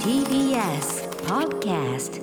TBS Podcast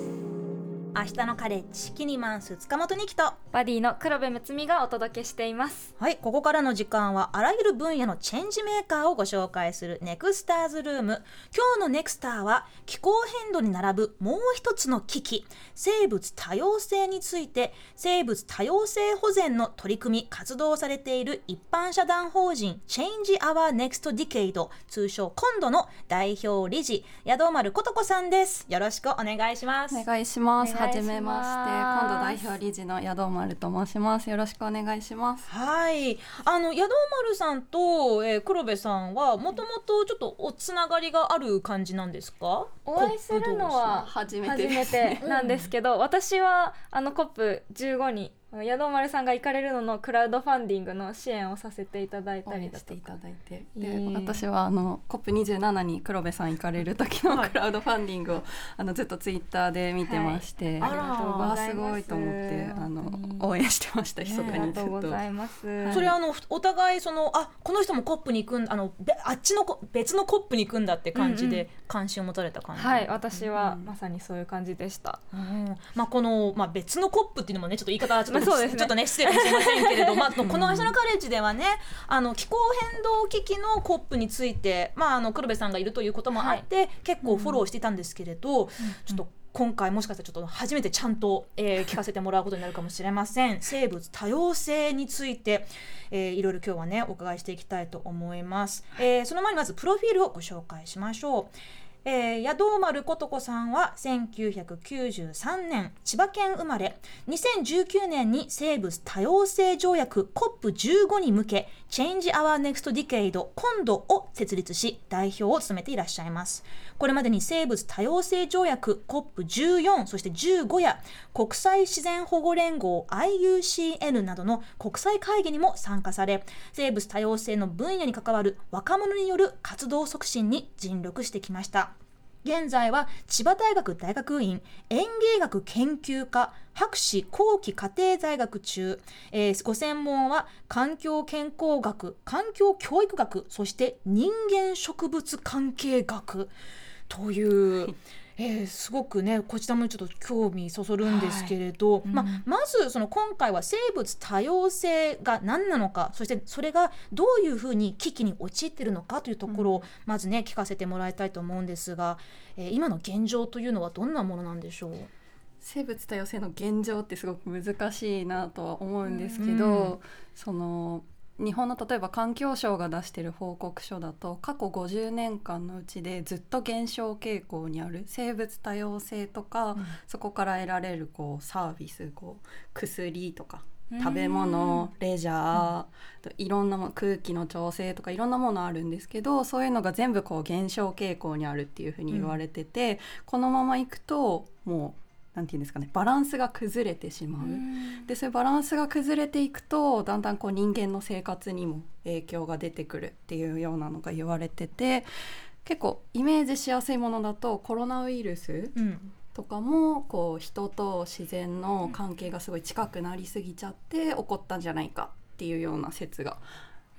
明日のカレッジキニマンス塚本二木とバディの黒部睦美がお届けしています。はいここからの時間はあらゆる分野のチェンジメーカーをご紹介するネクスターズルーム。今日のネクスターは気候変動に並ぶもう一つの危機。生物多様性について生物多様性保全の取り組み活動されている一般社団法人 Change Our Next Decade 通称今度の代表理事宿丸琴子さんです。よろしくお願いします。お願いします。はじめまして、今度代表理事の宿丸と申します。よろしくお願いします。はい。あの、宿丸さんと、えー黒部さんは、もともとちょっとおつながりがある感じなんですか？お会いするのは初めてですてなんですけど、私はあの COP15 に宿丸さんが行かれるののクラウドファンディングの支援をさせていただい応たり援していただいて、いでい私はあの COP27 に黒部さん行かれる時のはいクラウドファンディングをあのずっとツイッターで見てまして、はい。ありがとうごわあざいますすごいと思ってあの応援してました密かありがとうごにずっと。ざい。ます、はいそれはあの、お互い、その、あ、この人もコップに行くんあの、べあっちのこ別のコップに行くんだって感じで関心を持たれた感じ。はい私はまさにそういう感じでした、うん。まあ、この、まあ、別のコップっていうのもね、ちょっと言い方はちょっと、まあそうですねちょっとね、失礼しれませんけれど、まあ、この明日のカレッジではね、あの、気候変動危機のコップについて、まあ、あの、黒部さんがいるということもあって、結構フォローしていたんですけれど、ちょっと、今回もしかしたらちょっと初めてちゃんと、えー聞かせてもらうことになるかもしれません。生物多様性について、えーいろいろ今日はね、お伺いしていきたいと思います。えーその前にまずプロフィールをご紹介しましょう。えー、宿丸琴子さんは1993年千葉県生まれ。2019年に生物多様性条約 COP15 に向け Change Our Next Decade 今度を設立し代表を務めていらっしゃいます。これまでに生物多様性条約 COP14 そして15や国際自然保護連合 IUCN などの国際会議にも参加され生物多様性の分野に関わる若者による活動促進に尽力してきました。現在は千葉大学大学院園芸学研究科博士後期家庭在学中、えーご専門は環境健康学、環境教育学、そして人間植物関係学という、えーすごくねこちらもちょっと興味そそるんですけれど、まあまずその今回は生物多様性が何なのかそしてそれがどういうふうに危機に陥っているのかというところをまずね聞かせてもらいたいと思うんですが、えー今の現状というのはどんなものなんでしょう？生物多様性の現状ってすごく難しいなとは思うんですけど、その日本の例えば環境省が出している報告書だと過去50年間のうちでずっと減少傾向にある生物多様性とか、そこから得られるこうサービスこう薬とか食べ物レジャー、といろんなもの空気の調整とかいろんなものあるんですけどそういうのが全部こう減少傾向にあるっていうふうに言われてて、このままいくともうなんていうんですかねバランスが崩れてしまう。でそういうバランスが崩れていくとだんだんこう人間の生活にも影響が出てくるっていうようなのが言われてて結構イメージしやすいものだとコロナウイルスうんとかもこう人と自然の関係がすごい近くなりすぎちゃって起こったんじゃないかっていうような説が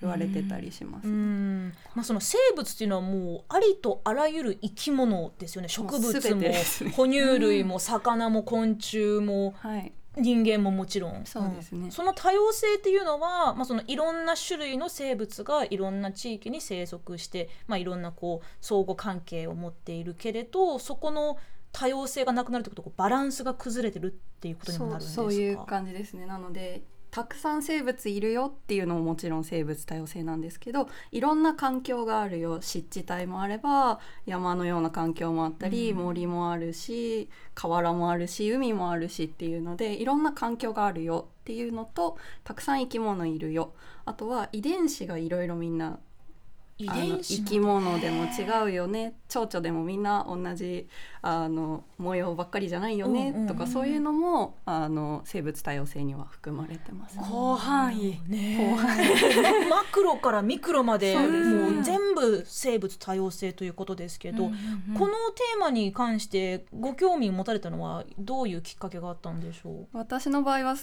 言われてたりします。うん。まあ、その生物っていうのはもうありとあらゆる生き物ですよね。植物全もね。哺乳類も魚も昆虫もはい、人間ももちろん。そうですね。ん。その多様性っていうのは、まあ、そのいろんな種類の生物がいろんな地域に生息して、まあ、いろんなこう相互関係を持っているけれどそこの多様性がなくなるということバランスが崩れてるっていうことにもなるんですか？そうそういう感じですね。なのでたくさん生物いるよっていうのももちろん生物多様性なんですけどいろんな環境があるよ。湿地帯もあれば山のような環境もあったり、森もあるし河原もあるし海もあるしっていうのでいろんな環境があるよっていうのとたくさん生き物いるよ。あとは遺伝子がいろいろみんな遺あの伝子生き物でも違うよね。蝶々でもみんな同じあの模様ばっかりじゃないよね、うんうんうんとかそういうのもあの生物多様性には含まれてます。広範囲。ねまマクロからミクロまでそうですね。もう全部生物多様性ということですけど、このテーマに関してご興味を持たれたのはどういうきっかけがあったんでしょう？私の場合は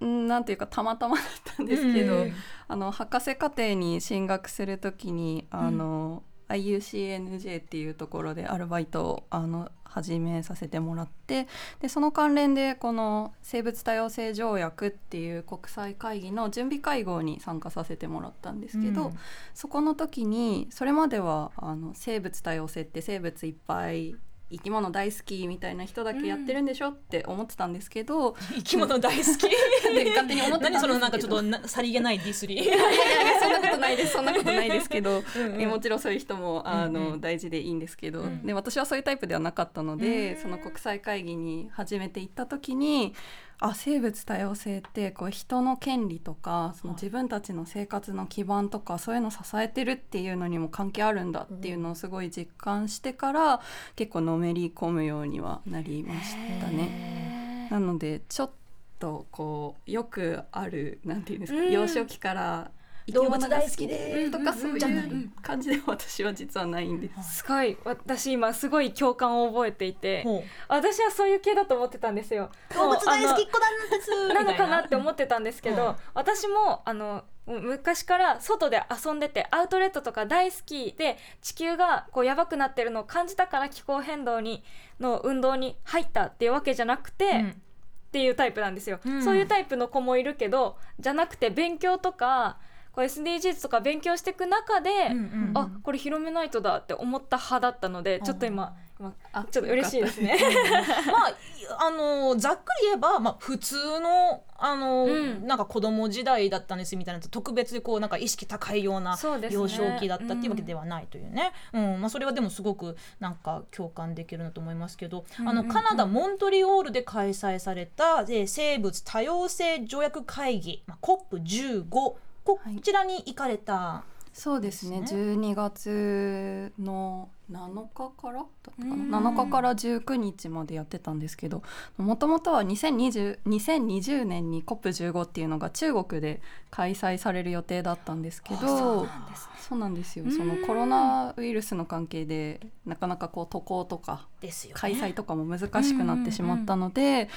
なんていうかたまたまだったんですけど、うんあの博士課程に進学するときにあの、IUCNJ っていうところでアルバイトをあの始めさせてもらってでその関連でこの生物多様性条約っていう国際会議の準備会合に参加させてもらったんですけど、うん。そこの時にそれまではあの生物多様性って生物いっぱい生き物大好きみたいな人だけやってるんでしょって思ってたんですけど、生き物大好き？で勝手に思ってたんですけど。何そのなんかちょっとなさりげないディスりいやいやいやそんなことないです。そんなことないですけど。うんうん。えもちろんそういう人もあの、うんうん。大事でいいんですけど、うん。で私はそういうタイプではなかったので、うん。その国際会議に初めて行った時にあ生物多様性ってこう人の権利とかそのはい自分たちの生活の基盤とかそういうのを支えてるっていうのにも関係あるんだっていうのをすごい実感してから結構のめり込むようにはなりましたね。なのでちょっとこうよくあるなんていうんですか、うん。幼少期から動物大好きでで。とかそういう感じでは私は実はないんです。すごい。私今すごい共感を覚えていて私はそういう系だと思ってたんですよ。動物大好きっも子なんです。なのかなって思ってたんですけど、うん 私もあの昔から外で遊んでてアウトレットとか大好きで地球がこうやばくなってるのを感じたから気候変動にの運動に入ったっていうわけじゃなくて、うん。っていうタイプなんですよ、うん。そういうタイプの子もいるけどじゃなくて勉強とかこう SDGs とか勉強していく中で、うんうんあこれ広めないとだって思った派だったのでちょっと今今あちょっと嬉しいですね。まあいあのざっくり言えば、まあ、普通のあの、うん。なんか子供時代だったんですみたいな特別にこうなんか意識高いような幼少期だったっていうわけではないというね、うん。まあ、それはでもすごくなんか共感できるなと思いますけど、あのうんうん。うんカナダ・モントリオールで開催された、え生物多様性条約会議、まあ、COP15 こはい。ちらに行かれた、そうですね。です12月の7日からだったかうん。な7日から19日までやってたんですけどもともとは2020 2020年に COP15 っていうのが中国で開催される予定だったんですけどそうなんですね。そうなんですよ。うん。そのコロナウイルスの関係でなかなかこう渡航とかですよね。開催とかも難しくなってしまったので、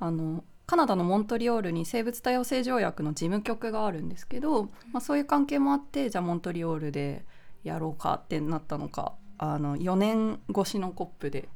あのカナダのモントリオールに生物多様性条約の事務局があるんですけど、まあ、そういう関係もあってじゃあモントリオールでやろうかってなったのかあの4年越しのコップで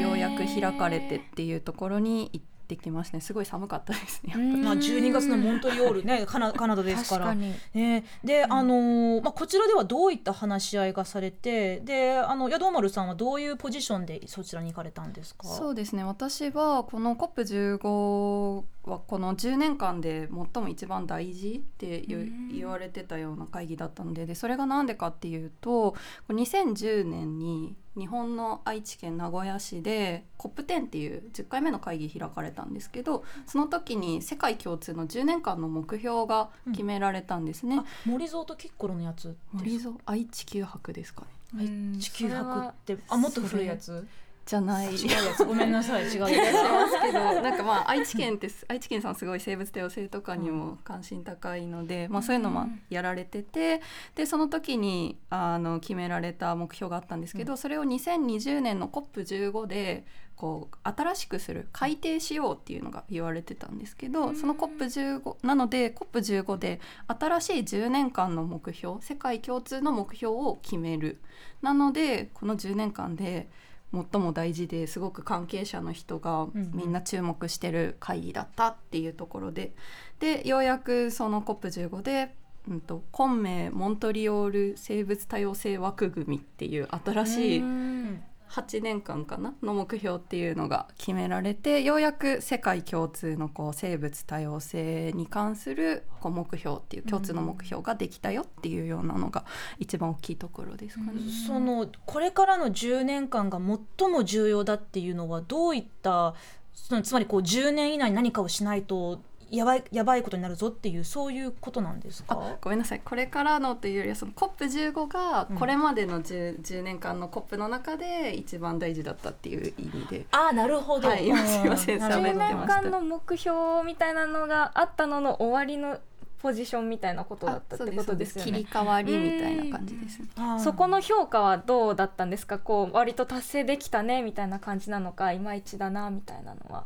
ようやく開かれてっていうところに行ってきましたね。すごい寒かったですね。まあ、12月のモントリオールね カナカナダですから。確ね、で、あのーまあ、こちらではどういった話し合いがされてであの宿丸さんはどういうポジションでそちらに行かれたんですか？そうですね。私はこの COP15 はこの10年間で最も一番大事って言われてたような会議だったのででそれが何でかっていうと2010年に日本の愛知県名古屋市で COP10 っていう10回目の会議開かれたんですけどその時に世界共通の10年間の目標が決められたんですね。あ森蔵とキッコロのやつ森蔵愛知九博ですかね。うん。地球博ってあもっと古いやつ？じゃない。違うやつ。ごめんなさい。違う気がしやますけど。なんかまあ愛知県ってす愛知県さんすごい生物多様性とかにも関心高いので、まあ、そういうのもやられててでその時にあの決められた目標があったんですけど、それを2020年の COP15 でこう新しくする改定しようっていうのが言われてたんですけど、その COP15 なので COP15 で新しい10年間の目標世界共通の目標を決める。なのでこの10年間で最も大事ですごく関係者の人がうんみんな注目してる会議だったっていうところで、でようやくその COP15 で、うん、と昆明モントリオール生物多様性枠組みっていう新しいうん8年間かなの目標っていうのが決められてようやく世界共通のこう生物多様性に関するこう目標っていう共通の目標ができたよっていうようなのが一番大きいところですかね。そのこれからの10年間が最も重要だっていうのはどういったそのつまりこう10年以内に何かをしないとやばいやばいことになるぞっていうそういうことなんですか？あごめんなさい。これからのというよりはその COP15 がこれまでの 10,、10年間の COP の中で一番大事だったっていう意味で。あなるほど、はいうんすいませんなるほど10喋ってました。年間の目標みたいなのがあったのの終わりのポジションみたいなことだったってことですよね。切り。替わりみたいな感じですね。そこの評価はどうだったんですか？こう割と達成できたねみたいな感じなのかいまいちだなみたいなのは。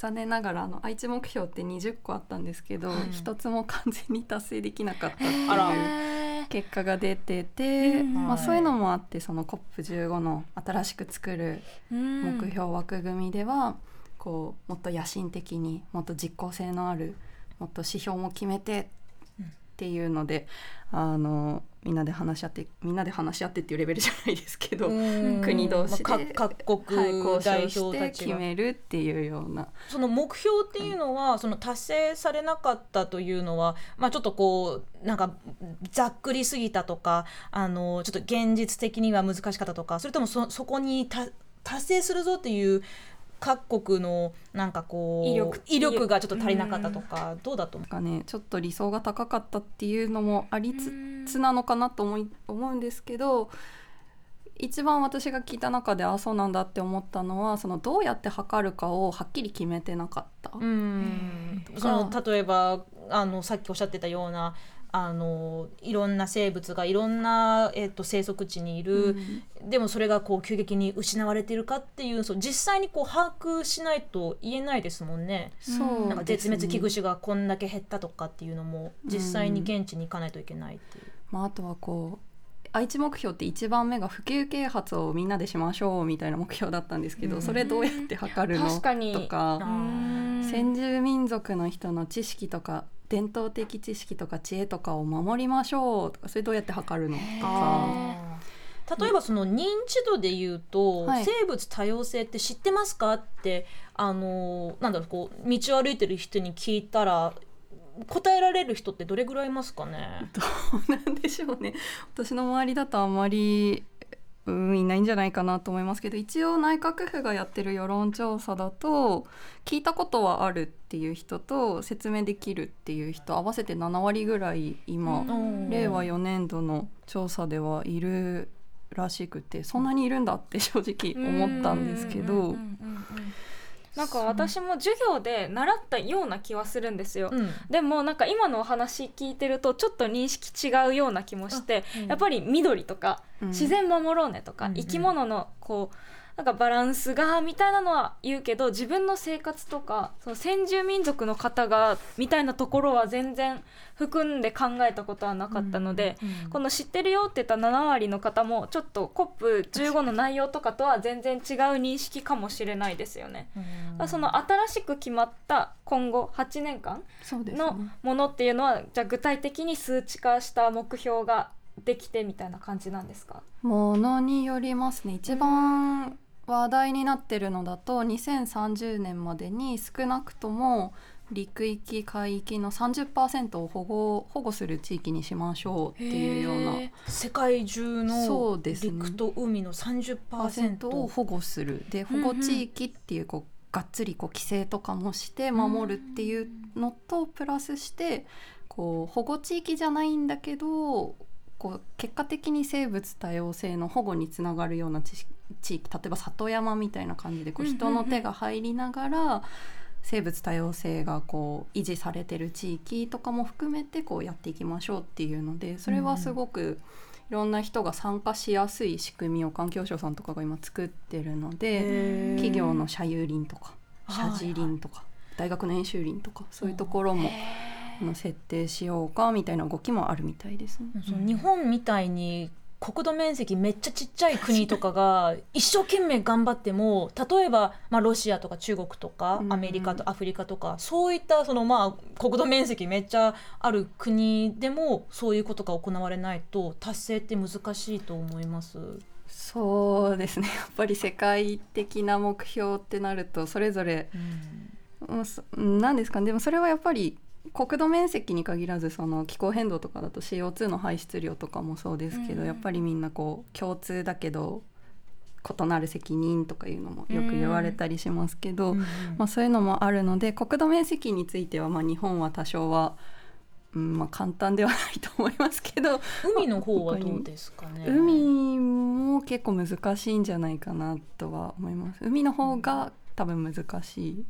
残念ながらあの愛知目標って20個あったんですけどはい。一、つも完全に達成できなかったっていう結果が出てて、うん。まあ、はい。そういうのもあってその COP15 の新しく作るうん。目標枠組みでは、こうもっと野心的にもっと実効性のあるもっと指標も決めてっていうので、あのみんなで話し合ってみんなで話し合ってっていうレベルじゃないですけど、うん。国同士で、まあ各国交代表たちが決めるっていうような。その目標っていうのは、その達成されなかったというのは、まあ、ちょっとこうなんかざっくりすぎたとかあのちょっと現実的には難しかったとかそれともそそこにた達成するぞっていう各国のなんかこう威力。威力がちょっと足りなかったとか、どうだと思う？がねちょっと理想が高かったっていうのもありつつなのかなと思い思うんですけど一番私が聞いた中であそうなんだって思ったのはそのどうやって測るかをはっきり決めてなかった。うんその例えばあのさっきおっしゃってたようなあのいろんな生物がいろんな、えっと生息地にいる、でもそれがこう急激に失われているかっていうそう実際にこう把握しないと言えないですもんね。そうなんか絶滅危惧種がこんだけ減ったとかっていうのも実際に現地に行かないといけないっていう。まあ、あとはこう愛知目標って1番目が普及啓発をみんなでしましょうみたいな目標だったんですけど、うん。それどうやって測るのとかうん。先住民族の人の知識とか伝統的知識とか知恵とかを守りましょうとかそれどうやって測るのとか。例えばその認知度で言うと、はい生物多様性って知ってますか？ってあのなんだろうこう道を歩いてる人に聞いたら答えられる人ってどれぐらいいますかね？どうなんでしょうね。私の周りだとあんまりうんいないんじゃないかなと思いますけど一応内閣府がやってる世論調査だと聞いたことはあるっていう人と説明できるっていう人合わせて7割ぐらい今、うん。令和4年度の調査ではいるらしくてそんなにいるんだって正直思ったんですけどなんか私も授業で習ったような気はするんですよ、うん。でもなんか今のお話聞いてるとちょっと認識違うような気もして、うん。やっぱり緑とかうん。自然守ろうねとか、うん。生き物のこうなんかバランスがみたいなのは言うけど自分の生活とかその先住民族の方がみたいなところは全然含んで考えたことはなかったので、うんこの知ってるよって言った7割の方もちょっと COP15 の内容とかとは全然違う認識かもしれないですよね。だからその新しく決まった今後8年間のね。ものっていうのはじゃあ具体的に数値化した目標ができてみたいな感じなんですか？ものによりますね。一番話題になってるのだと2030年までに少なくとも陸域海域の30%を保護保護する地域にしましょうっていうようなへ世界中その陸と海の30%パーセントを保護する。で保護地域っていうこうがっつりこう規制とかもして守るっていうのとプラスしてこう保護地域じゃないんだけどこう結果的に生物多様性の保護につながるような地地域例えば里山みたいな感じでこう人の手が入りながら生物多様性がこう維持されてる地域とかも含めてこうやっていきましょうっていうのでそれはすごくいろんな人が参加しやすい仕組みを環境省さんとかが今作ってるので企業の社有林とか社寺林とか大学の演習林とかそういうところもあの設定しようかみたいな動きもあるみたいですね。その日本みたいに国土面積めっちゃちっちゃい国とかが 一生懸命頑張っても例えば、まあ、ロシアとか中国とかうん。アメリカとアフリカとか、そういったその、まあ、国土面積めっちゃある国でもそういうことが行われないと達成って難しいと思います。そうですね。やっぱり世界的な目標ってなるとそれぞれうん。そなんですかね。でもそれはやっぱり国土面積に限らずその気候変動とかだと CO2 の排出量とかもそうですけど、うんやっぱりみんなこう共通だけど異なる責任とかいうのもよく言われたりしますけど、まあ、そういうのもあるので国土面積についてはまあ日本は多少は、うんまあ、簡単ではないと思いますけど海の方はどうですかね？海も結構難しいんじゃないかなとは思います。海の方が多分難しい。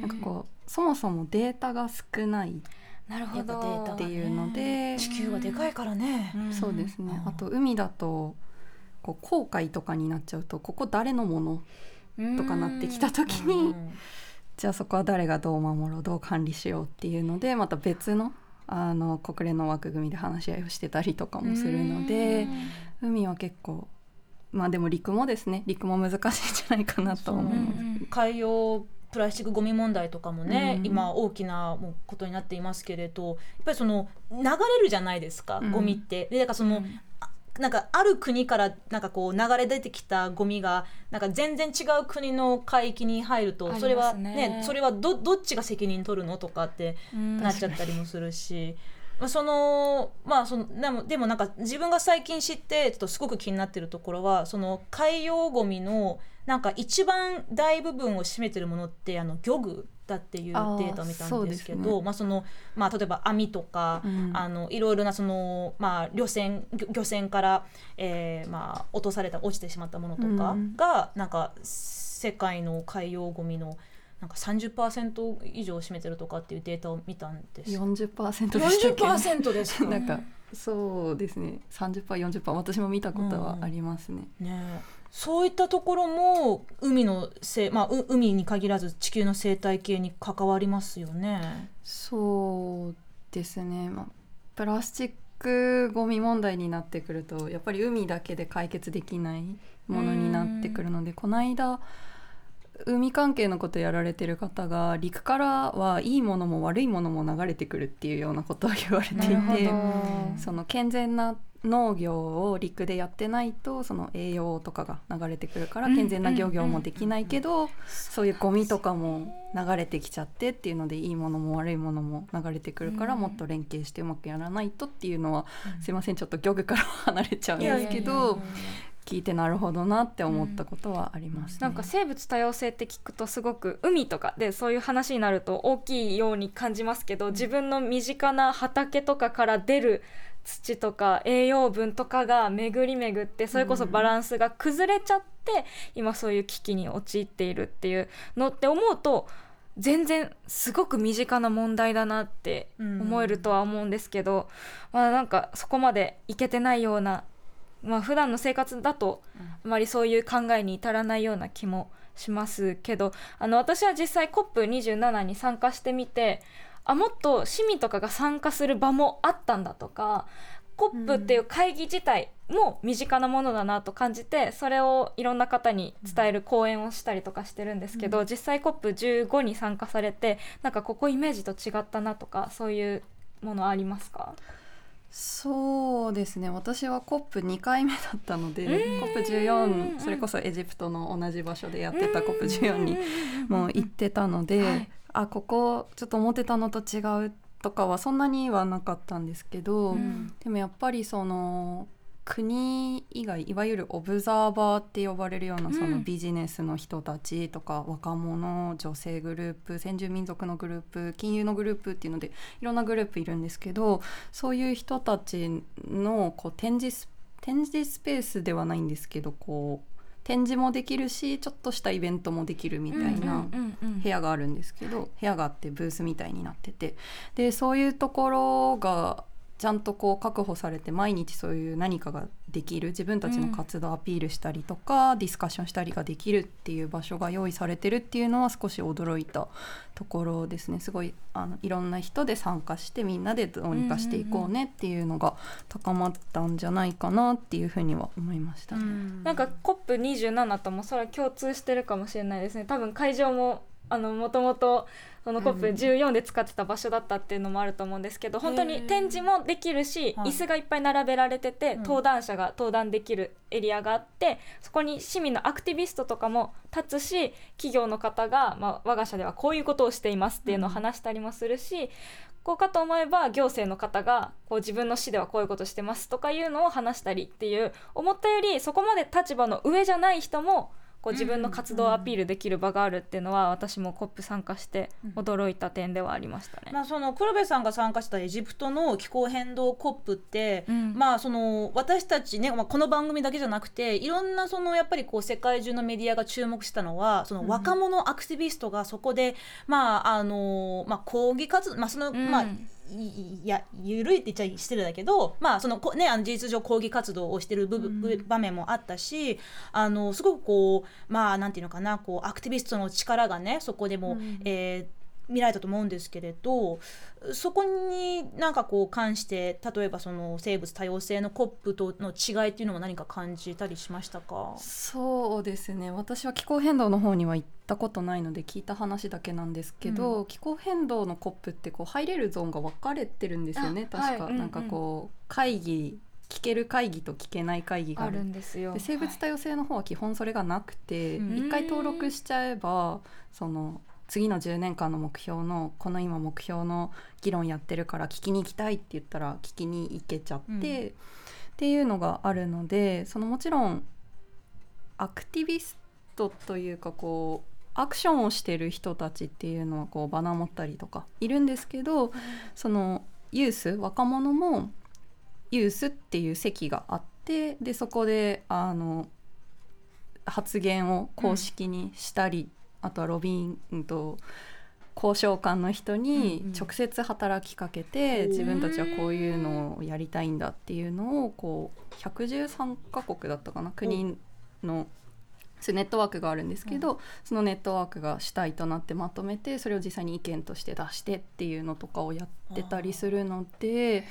なんかこうそもそもデータが少ないなるほど。やっぱデータがっていうので、地球はでかいからね。そうですね。うん。あと海だとこう航海とかになっちゃうとここ誰のものとかなってきた時に、じゃあそこは誰がどう守ろうどう管理しようっていうのでまた別のあの国連の枠組みで話し合いをしてたりとかもするので海は結構まあでも陸もですね。陸も難しいんじゃないかなと思います。海洋プラスチックゴミ問題とかもね、うん今大きなもうことになっていますけれどやっぱりその流れるじゃないですか、うん。ゴミって。でだからその、あなんかある国からなんかこう流れ出てきたゴミがなんか全然違う国の海域に入ると、それはねそれはどどっちが責任取るのとかってうん。なっちゃったりもするし。まあそのまあそのでもでもなんか自分が最近知ってちょっとすごく気になってるところはその海洋ゴミのなんか一番大部分を占めてるものってあの漁具だっていうデータを見たんですけあーそうですね。どまあそのまあ例えば網とか、うん。あのいろいろなそのまあ漁船漁漁船から、えーまあ落とされた落ちてしまったものとかうん。が、なんか世界の海洋ゴミのなんか30%以上を占めてるとかっていうデータを見たんです。よ。40%でしたっけ？40%ですか？なんかそうですね。30%40% 私も見たことはありますね。ねえそういったところも海のせ、まあ、う海に限らず地球の生態系に関わりますよね。そうですね、まあ、プラスチックゴミ問題になってくるとやっぱり海だけで解決できないものになってくるのでこの間海関係のことやられてる方が陸からはいいものも悪いものも流れてくるっていうようなことを言われていてその健全な農業を陸でやってないとその栄養とかが流れてくるから健全な漁業もできないけどそういうゴミとかも流れてきちゃってっていうのでいいものも悪いものも流れてくるからうん。もっと連携してうまくやらないとっていうのはすいませんちょっと漁具からは離れちゃうんですけど聞いてなるほどなって思ったことはありますね。なんか生物多様性って聞くとすごく海とかでそういう話になると大きいように感じますけど自分の身近な畑とかから出る土とか栄養分とかが巡り巡ってそれこそバランスが崩れちゃって今そういう危機に陥っているっていうのって思うと全然すごく身近な問題だなって思えるとは思うんですけど、まあなんかそこまでいけてないようなまあ普段の生活だとあまりそういう考えに至らないような気もしますけどあの私は実際 COP27 に参加してみてあもっと市民とかが参加する場もあったんだとか COP っていう会議自体も身近なものだなと感じてそれをいろんな方に伝える講演をしたりとかしてるんですけど、実際 COP15 に参加されてなんかここイメージと違ったなとかそういうものありますか？そうですね。私は COP2 回目だったのでうん。COP14 それこそエジプトの同じ場所でやってた COP14 にもう行ってたので、はいあここちょっと思ってたのと違うとかはそんなにはなかったんですけど、うん。でもやっぱりその国以外いわゆるオブザーバーって呼ばれるようなそのうんビジネスの人たちとか若者女性グループ先住民族のグループ金融のグループっていうのでいろんなグループいるんですけどそういう人たちのこう展示ス展示スペースではないんですけどこう展示もできるしちょっとしたイベントもできるみたいな。うんうんうん部屋があるんですけど部屋があってブースみたいになっててでそういうところがちゃんとこう確保されて毎日そういう何かができる自分たちの活動をアピールしたりとか、ディスカッションしたりができるっていう場所が用意されてるっていうのは少し驚いたところですね。すごいあのいろんな人で参加してみんなでどうにかしていこうねっていうのが高まったんじゃないかなっていうふうには思いましたね。なんか COP27 ともそれは共通してるかもしれないですね。多分会場もあのもともとその COP14 で使ってた場所だったっていうのもあると思うんですけど本当に展示もできるしはい。椅子がいっぱい並べられててうん。登壇者が登壇できるエリアがあってそこに市民のアクティビストとかも立つし企業の方が、まあ、我が社ではこういうことをしていますっていうのを話したりもするし、こうかと思えば行政の方がこう自分の市ではこういうことしてますとかいうのを話したりっていう思ったよりそこまで立場の上じゃない人もこう自分の活動をアピールできる場があるっていうのは私も COP 参加して驚いた点ではありましたね。まあ、その黒部さんが参加したエジプトの気候変動コップって、うん。まあその私たちね、まあ、この番組だけじゃなくていろんなそのやっぱりこう世界中のメディアが注目したのはその若者アクティビストがそこで、まああのまあ、抗議活動、まあそのうん。まあいいや緩いって言っちゃ失礼だけど、まあそのこね、あの事実上抗議活動をしてる部分、部場面もあったしあのすごくこうまあなんていうのかなこうアクティビストの力がねそこでも、えー見られたと思うんですけれどそこになんかこう関して例えばその生物多様性の COP との違いっていうのも何か感じたりしましたか？そうですね。私は気候変動の方には行ったことないので聞いた話だけなんですけど、う気候変動の COP ってこう入れるゾーンが分かれてるんですよね。あ確か、はい。なんかこう会議聞ける会議と聞けない会議がああるるんですよ。で生物多様性の方は基本それがなくて、うん一回登録しちゃえばその次の10年間の目標のこの今目標の議論やってるから聞きに行きたいって言ったら聞きに行けちゃって、うん。っていうのがあるのでそのもちろんアクティビストというかこうアクションをしてる人たちっていうのはこうバナー持ったりとかいるんですけど、そのユース若者もユースっていう席があってでそこであの発言を公式にしたり、あとはロビーうんと交渉官の人にうんうん。直接働きかけて、うん自分たちはこういうのをやりたいんだっていうのをこう113カ国だったかな国のネットワークがあるんですけど、そのネットワークが主体となってまとめてそれを実際に意見として出してっていうのとかをやってたりするので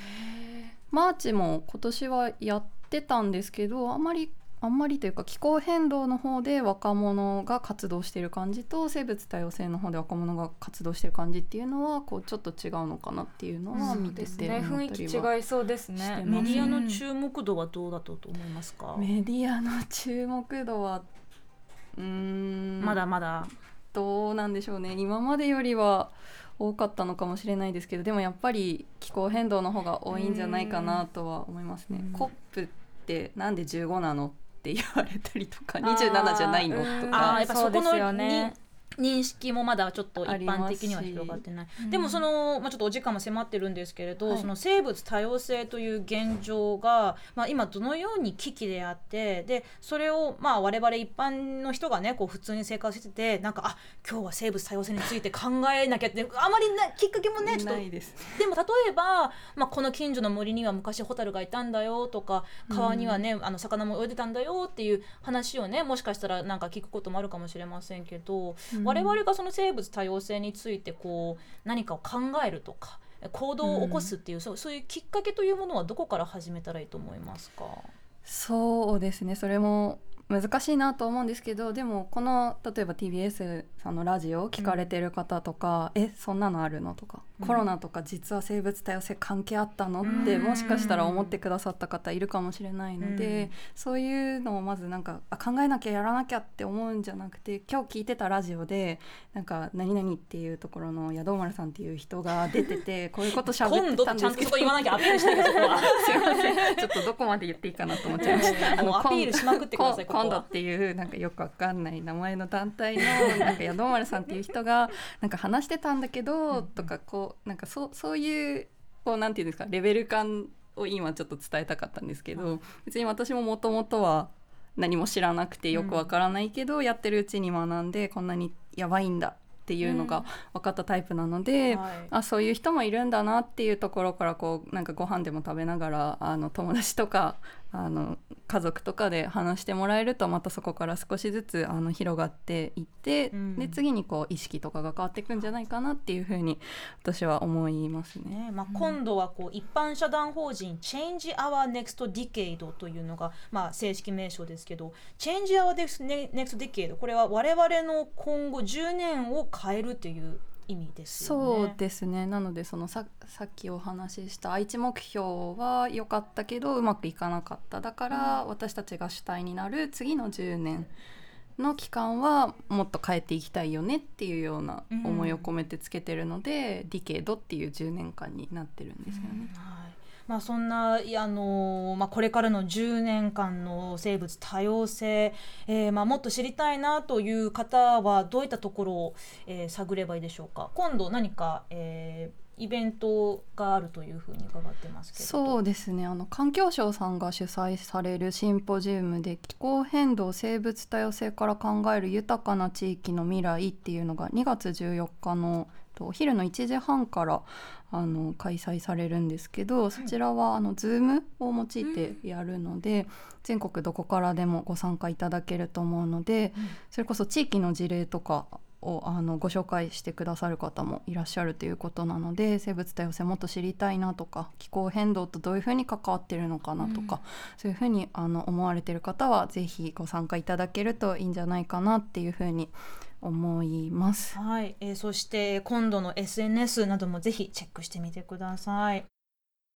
マーチも今年はやってたんですけどあんまりあんまりというか気候変動の方で若者が活動している感じと生物多様性の方で若者が活動している感じっていうのはこうちょっと違うのかなっていうのは見ててね雰囲気違いそうですね。メますディアの注目度はどうだったと思いますか、メディアの注目度はうーん。まだまだ。どうなんでしょうね。今までよりは多かったのかもしれないですけどでもやっぱり気候変動の方が多いんじゃないかなとは思いますね。うん。コップってなんで15なの？って言われたりとかあー27じゃないの？とうん。あやっぱそこのそうですよね認識もまだちょっと一般的には広がってない。うんでもその、まあ、ちょっとお時間も迫ってるんですけれど、はい。その生物多様性という現状が、まあ、今どのように危機であってでそれをまあ我々一般の人がねこう普通に生活しててなんかあ今日は生物多様性について考えなきゃってあまりなきっかけもねちょっと。ないです。でも例えば、まあ、この近所の森には昔ホタルがいたんだよとか川にはね、あの魚も泳いでたんだよっていう話をねもしかしたらなんか聞くこともあるかもしれませんけど、うん我々がその生物多様性についてこう何かを考えるとか行動を起こすっていう、そうそういうきっかけというものはどこから始めたらいいと思いますか？そうですね。それも難しいなと思うんですけどでもこの例えば TBS さんのラジオを聞かれてる方とか「えそんなのあるの?」とか、うん。コロナとか実は生物多様性関係あったの?」って、うんもしかしたら思ってくださった方いるかもしれないので、うん。そういうのをまずなんかあ考えなきゃやらなきゃって思うんじゃなくて今日聞いてたラジオでなんか「何々」っていうところの宿丸さんっていう人が出てて こういうこと喋って今度たんですけど。ちゃんとそこ言わなきゃアピールしてるそこはすい。ませんちょっとどこまで言っていいかなと思っちゃいました。ピールしまくって今度。っていうなんかよくわかんない名前の団体のなんか宿丸さんっていう人がなんか話してたんだけどとかこうなんかそうそういうこうなんていうんですかレベル感を今ちょっと伝えたかったんですけど別に私ももともとは何も知らなくてよくわからないけど、やってるうちに学んでこんなにやばいんだっていうのが分かったタイプなので、はい。あそういう人もいるんだなっていうところからこうなんかご飯でも食べながらあの友達とかあの家族とかで話してもらえるとまたそこから少しずつあの広がっていって、うんで次にこう意識とかが変わっていくんじゃないかなっていうふうに私は思いますね。ねまあ、今度はこう一般社団法人 Change Our Next Decade というのが、まあ、正式名称ですけど Change Our Next Decade これは我々の今後10年を変えるという意味ですよね。そうですね。なのでそのささっきお話しした愛知目標は良かったけどうまくいかなかった。だから、私たちが主体になる次の10年の期間はもっと変えていきたいよねっていうような思いを込めてつけてるので、ディケードっていう10年間になってるんですよね。はいまあ、そんなあのまあ、これからの10年間の生物多様性、えーまあ、もっと知りたいなという方はどういったところを、えー探ればいいでしょうか？今度何か、えーイベントがあるというふうに伺ってますけどそうですね。あの環境省さんが主催されるシンポジウムで気候変動生物多様性から考える豊かな地域の未来っていうのが2月14日のお昼の1時半からあの開催されるんですけど、そちらはあの Zoom を用いてやるので、全国どこからでもご参加いただけると思うので、それこそ地域の事例とかをあのご紹介してくださる方もいらっしゃるということなので生物多様性もっと知りたいなとか気候変動とどういうふうに関わってるのかなとか、そういうふうにあの思われてる方はぜひご参加いただけるといいんじゃないかなっていうふうに思います。はい、えーそして今度の SNS などもぜひチェックしてみてください。